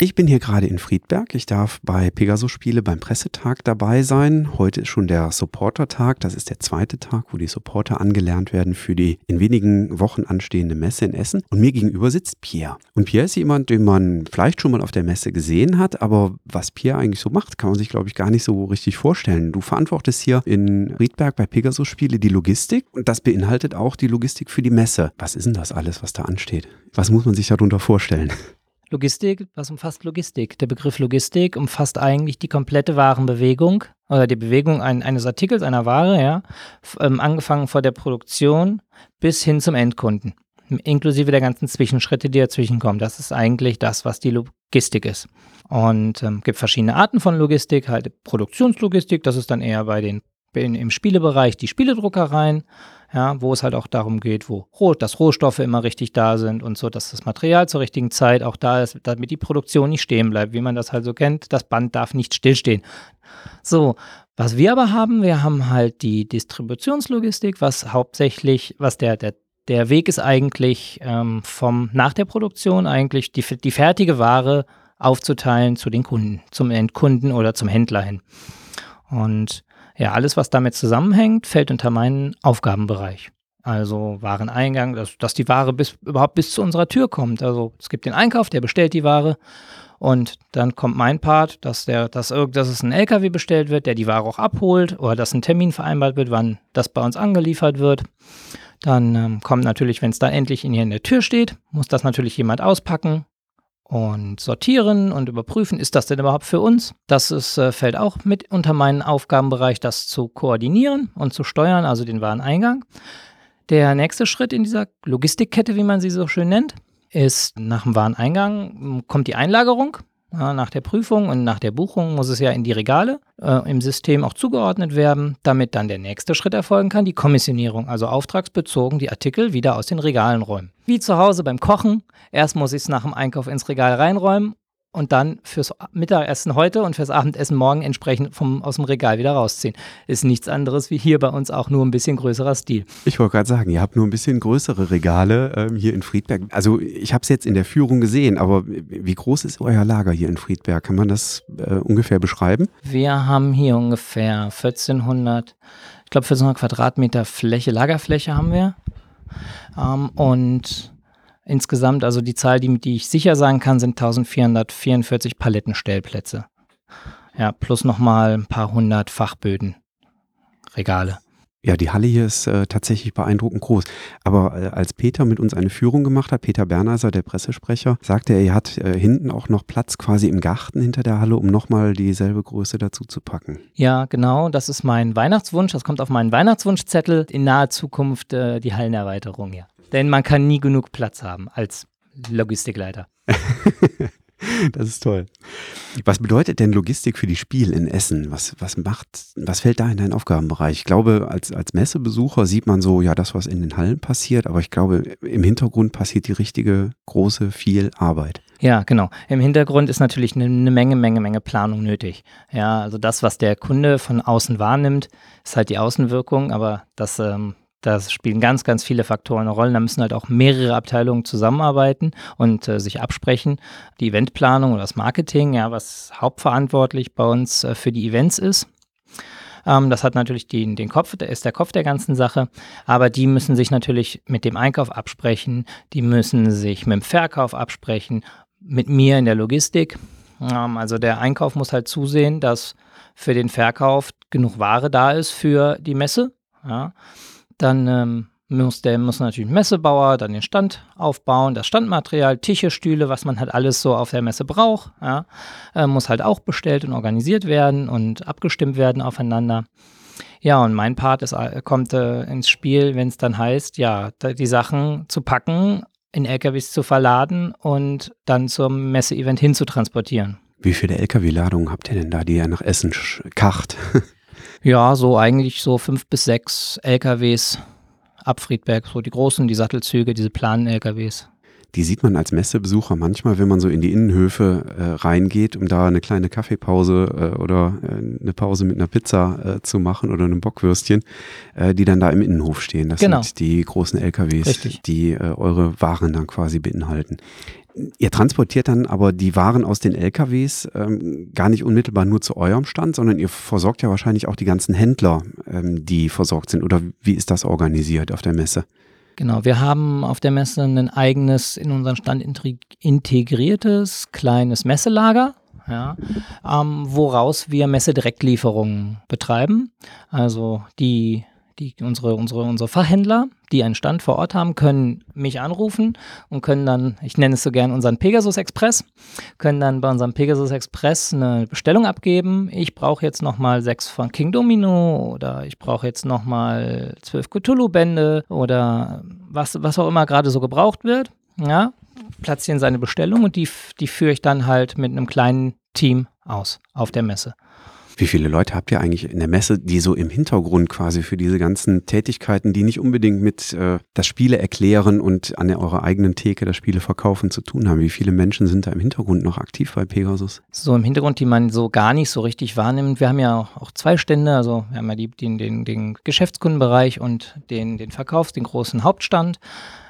Ich bin hier gerade in Friedberg. Ich darf bei Pegasus Spiele beim Pressetag dabei sein. Heute ist schon der Supporter-Tag. Das ist der zweite Tag, wo die Supporter angelernt werden für die in wenigen Wochen anstehende Messe in Essen. Und mir gegenüber sitzt Pierre. Und Pierre ist jemand, den man vielleicht schon mal auf der Messe gesehen hat, aber was Pierre eigentlich so macht, kann man sich, glaube ich, gar nicht so richtig vorstellen. Du verantwortest hier in Friedberg bei Pegasus Spiele die Logistik und das beinhaltet auch die Logistik für die Messe. Was ist denn das alles, was da ansteht? Was muss man sich darunter vorstellen? Logistik, was umfasst Logistik? Der Begriff Logistik umfasst eigentlich die komplette Warenbewegung oder die Bewegung ein, eines Artikels, einer Ware, ja, ähm, angefangen vor der Produktion bis hin zum Endkunden, inklusive der ganzen Zwischenschritte, die dazwischen kommen. Das ist eigentlich das, was die Logistik ist. Und ähm, gibt verschiedene Arten von Logistik, halt Produktionslogistik, das ist dann eher bei den in, im Spielebereich die Spieledruckereien ja, wo es halt auch darum geht, wo dass Rohstoffe immer richtig da sind und so, dass das Material zur richtigen Zeit auch da ist, damit die Produktion nicht stehen bleibt, wie man das halt so kennt. Das Band darf nicht stillstehen. So, was wir aber haben, wir haben halt die Distributionslogistik, was hauptsächlich, was der, der, der Weg ist eigentlich ähm, vom nach der Produktion eigentlich die, die fertige Ware aufzuteilen zu den Kunden, zum Endkunden oder zum Händler hin. Und ja, alles, was damit zusammenhängt, fällt unter meinen Aufgabenbereich. Also Wareneingang, dass, dass die Ware bis, überhaupt bis zu unserer Tür kommt. Also es gibt den Einkauf, der bestellt die Ware und dann kommt mein Part, dass, der, dass, dass es ein LKW bestellt wird, der die Ware auch abholt oder dass ein Termin vereinbart wird, wann das bei uns angeliefert wird. Dann ähm, kommt natürlich, wenn es da endlich in hier in der Tür steht, muss das natürlich jemand auspacken, und sortieren und überprüfen, ist das denn überhaupt für uns? Das ist, äh, fällt auch mit unter meinen Aufgabenbereich, das zu koordinieren und zu steuern, also den Wareneingang. Der nächste Schritt in dieser Logistikkette, wie man sie so schön nennt, ist nach dem Wareneingang kommt die Einlagerung. Ja, nach der Prüfung und nach der Buchung muss es ja in die Regale äh, im System auch zugeordnet werden, damit dann der nächste Schritt erfolgen kann, die Kommissionierung, also auftragsbezogen die Artikel wieder aus den Regalen räumen. Wie zu Hause beim Kochen, erst muss ich es nach dem Einkauf ins Regal reinräumen und dann fürs Mittagessen heute und fürs Abendessen morgen entsprechend vom, aus dem Regal wieder rausziehen. Ist nichts anderes wie hier bei uns auch nur ein bisschen größerer Stil. Ich wollte gerade sagen, ihr habt nur ein bisschen größere Regale ähm, hier in Friedberg. Also ich habe es jetzt in der Führung gesehen, aber wie groß ist euer Lager hier in Friedberg? Kann man das äh, ungefähr beschreiben? Wir haben hier ungefähr 1400, ich glaube 1400 Quadratmeter Fläche, Lagerfläche haben wir. Ähm, und Insgesamt, also die Zahl, die, die ich sicher sagen kann, sind 1444 Palettenstellplätze. Ja, plus nochmal ein paar hundert Fachböden, Regale. Ja, die Halle hier ist äh, tatsächlich beeindruckend groß. Aber äh, als Peter mit uns eine Führung gemacht hat, Peter Bernheiser, der Pressesprecher, sagte er, er hat äh, hinten auch noch Platz quasi im Garten hinter der Halle, um nochmal dieselbe Größe dazu zu packen. Ja, genau. Das ist mein Weihnachtswunsch. Das kommt auf meinen Weihnachtswunschzettel. In naher Zukunft äh, die Hallenerweiterung, ja. Denn man kann nie genug Platz haben als Logistikleiter. Das ist toll. Was bedeutet denn Logistik für die Spiel in Essen? Was, was macht, was fällt da in deinen Aufgabenbereich? Ich glaube, als, als Messebesucher sieht man so, ja, das, was in den Hallen passiert, aber ich glaube, im Hintergrund passiert die richtige, große, viel Arbeit. Ja, genau. Im Hintergrund ist natürlich eine, eine Menge, Menge, Menge Planung nötig. Ja, also das, was der Kunde von außen wahrnimmt, ist halt die Außenwirkung, aber das ähm, da spielen ganz, ganz viele Faktoren eine Rolle. Da müssen halt auch mehrere Abteilungen zusammenarbeiten und äh, sich absprechen. Die Eventplanung oder das Marketing, ja, was hauptverantwortlich bei uns äh, für die Events ist. Ähm, das hat natürlich den, den Kopf, der ist der Kopf der ganzen Sache. Aber die müssen sich natürlich mit dem Einkauf absprechen. Die müssen sich mit dem Verkauf absprechen. Mit mir in der Logistik. Ähm, also der Einkauf muss halt zusehen, dass für den Verkauf genug Ware da ist für die Messe. Ja. Dann ähm, muss der muss natürlich Messebauer dann den Stand aufbauen, das Standmaterial, Tische, Stühle, was man halt alles so auf der Messe braucht, ja, äh, muss halt auch bestellt und organisiert werden und abgestimmt werden aufeinander. Ja, und mein Part ist, äh, kommt äh, ins Spiel, wenn es dann heißt, ja, die Sachen zu packen, in LKWs zu verladen und dann zum Messeevent hinzutransportieren. Wie viele LKW-Ladungen habt ihr denn da, die ihr nach Essen kacht? Ja, so eigentlich so fünf bis sechs LKWs ab Friedberg, so die großen, die Sattelzüge, diese planen LKWs. Die sieht man als Messebesucher manchmal, wenn man so in die Innenhöfe äh, reingeht, um da eine kleine Kaffeepause äh, oder äh, eine Pause mit einer Pizza äh, zu machen oder einem Bockwürstchen, äh, die dann da im Innenhof stehen. Das Genau. sind die großen LKWs, Richtig. die äh, eure Waren dann quasi beinhalten. Ihr transportiert dann aber die Waren aus den LKWs ähm, gar nicht unmittelbar nur zu eurem Stand, sondern ihr versorgt ja wahrscheinlich auch die ganzen Händler, ähm, die versorgt sind. Oder wie ist das organisiert auf der Messe? Genau, wir haben auf der Messe ein eigenes, in unseren Stand integriertes kleines Messelager, ja, ähm, woraus wir Messedirektlieferungen betreiben. Also die, die, unsere, unsere, unsere Fachhändler, die einen Stand vor Ort haben, können mich anrufen und können dann, ich nenne es so gern unseren Pegasus Express, können dann bei unserem Pegasus Express eine Bestellung abgeben. Ich brauche jetzt nochmal sechs von King Domino oder ich brauche jetzt nochmal zwölf Cthulhu-Bände oder was, was auch immer gerade so gebraucht wird. Ja, platzieren seine Bestellung und die, die führe ich dann halt mit einem kleinen Team aus auf der Messe. Wie viele Leute habt ihr eigentlich in der Messe, die so im Hintergrund quasi für diese ganzen Tätigkeiten, die nicht unbedingt mit äh, das Spiele erklären und an eurer eigenen Theke das Spiele verkaufen zu tun haben? Wie viele Menschen sind da im Hintergrund noch aktiv bei Pegasus? so im Hintergrund, die man so gar nicht so richtig wahrnimmt. Wir haben ja auch, auch zwei Stände, also wir haben ja die, den, den, den Geschäftskundenbereich und den, den Verkaufs-, den großen Hauptstand.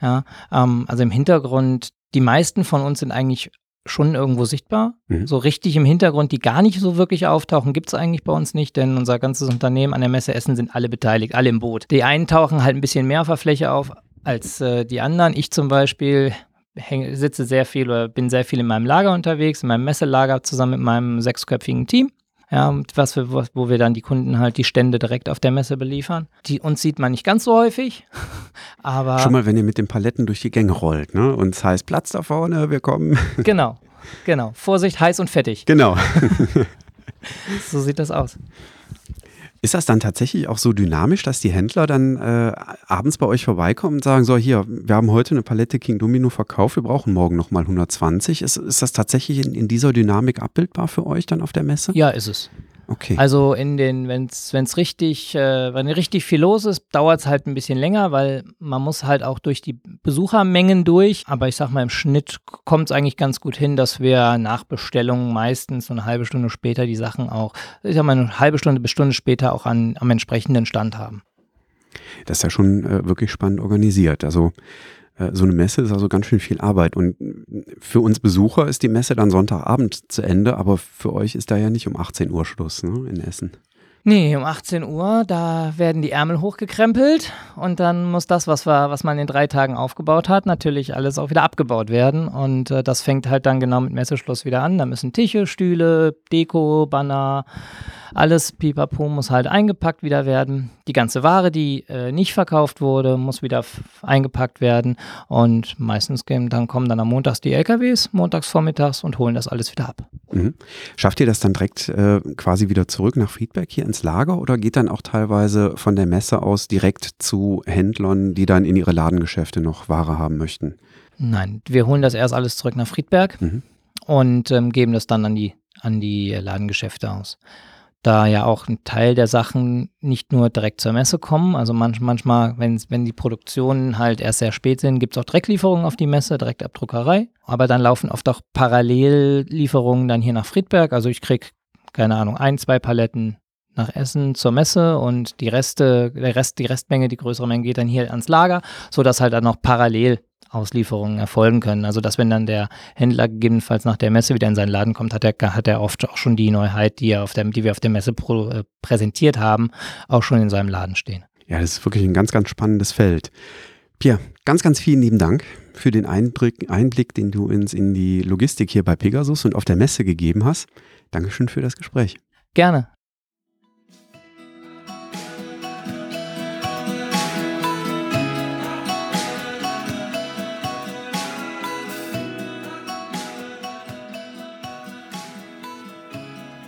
Ja, ähm, also im Hintergrund, die meisten von uns sind eigentlich schon irgendwo sichtbar. Mhm. So richtig im Hintergrund, die gar nicht so wirklich auftauchen, gibt es eigentlich bei uns nicht, denn unser ganzes Unternehmen an der Messe Essen sind alle beteiligt, alle im Boot. Die einen tauchen halt ein bisschen mehr auf der Fläche auf als äh, die anderen. Ich zum Beispiel häng, sitze sehr viel oder bin sehr viel in meinem Lager unterwegs, in meinem Messelager zusammen mit meinem sechsköpfigen Team. Ja, und was wir, wo wo wir dann die Kunden halt die Stände direkt auf der Messe beliefern. Die uns sieht man nicht ganz so häufig, aber Schon mal, wenn ihr mit den Paletten durch die Gänge rollt, ne? Und es heißt Platz da vorne, wir kommen. genau, genau. Vorsicht, heiß und fettig. genau. So sieht das aus. Ist das dann tatsächlich auch so dynamisch, dass die Händler dann äh, abends bei euch vorbeikommen und sagen, so hier, wir haben heute eine Palette King Domino verkauft, wir brauchen morgen nochmal 120. Ist, ist das tatsächlich in, in dieser Dynamik abbildbar für euch dann auf der Messe? Ja, ist es. Okay. Also in den, wenn es richtig, äh, wenn richtig viel los ist, dauert es halt ein bisschen länger, weil man muss halt auch durch die Besuchermengen durch. Aber ich sag mal, im Schnitt kommt es eigentlich ganz gut hin, dass wir nach Bestellung meistens so eine halbe Stunde später die Sachen auch, ich sag mal, eine halbe Stunde bis Stunde später auch an, am entsprechenden Stand haben. Das ist ja schon äh, wirklich spannend organisiert. Also so eine Messe ist also ganz schön viel Arbeit. Und äh, für uns Besucher ist die Messe dann Sonntagabend zu Ende, aber für euch ist da ja nicht um 18 Uhr Schluss ne, in Essen. Nee, um 18 Uhr, da werden die Ärmel hochgekrempelt und dann muss das, was, wir, was man in drei Tagen aufgebaut hat, natürlich alles auch wieder abgebaut werden. Und äh, das fängt halt dann genau mit Messeschluss wieder an. Da müssen Tische, Stühle, Deko, Banner, alles pipapo muss halt eingepackt wieder werden. Die ganze Ware, die äh, nicht verkauft wurde, muss wieder eingepackt werden. Und meistens gehen, dann kommen dann am Montags die LKWs, montags vormittags und holen das alles wieder ab. Mhm. Schafft ihr das dann direkt äh, quasi wieder zurück nach Friedberg hier ins Lager oder geht dann auch teilweise von der Messe aus direkt zu Händlern, die dann in ihre Ladengeschäfte noch Ware haben möchten? Nein, wir holen das erst alles zurück nach Friedberg Mhm. und ähm, geben das dann an die, an die Ladengeschäfte aus. Da ja auch ein Teil der Sachen nicht nur direkt zur Messe kommen, also manch, manchmal, wenn, wenn die Produktionen halt erst sehr spät sind, gibt es auch Drecklieferungen auf die Messe, direkt ab Druckerei. Aber dann laufen oft auch Parallellieferungen dann hier nach Friedberg. Also ich kriege, keine Ahnung, ein, zwei Paletten nach Essen zur Messe und die Reste, der Rest, die Restmenge, die größere Menge geht dann hier ans Lager, sodass halt dann noch parallel Auslieferungen erfolgen können. Also dass wenn dann der Händler gegebenenfalls nach der Messe wieder in seinen Laden kommt, hat er, hat er oft auch schon die Neuheit, die, er auf der, die wir auf der Messe pro, äh, präsentiert haben, auch schon in seinem Laden stehen. Ja, das ist wirklich ein ganz, ganz spannendes Feld. Pierre, ganz, ganz vielen lieben Dank für den Einblick, Einblick, den du uns in die Logistik hier bei Pegasus und auf der Messe gegeben hast. Dankeschön für das Gespräch. Gerne.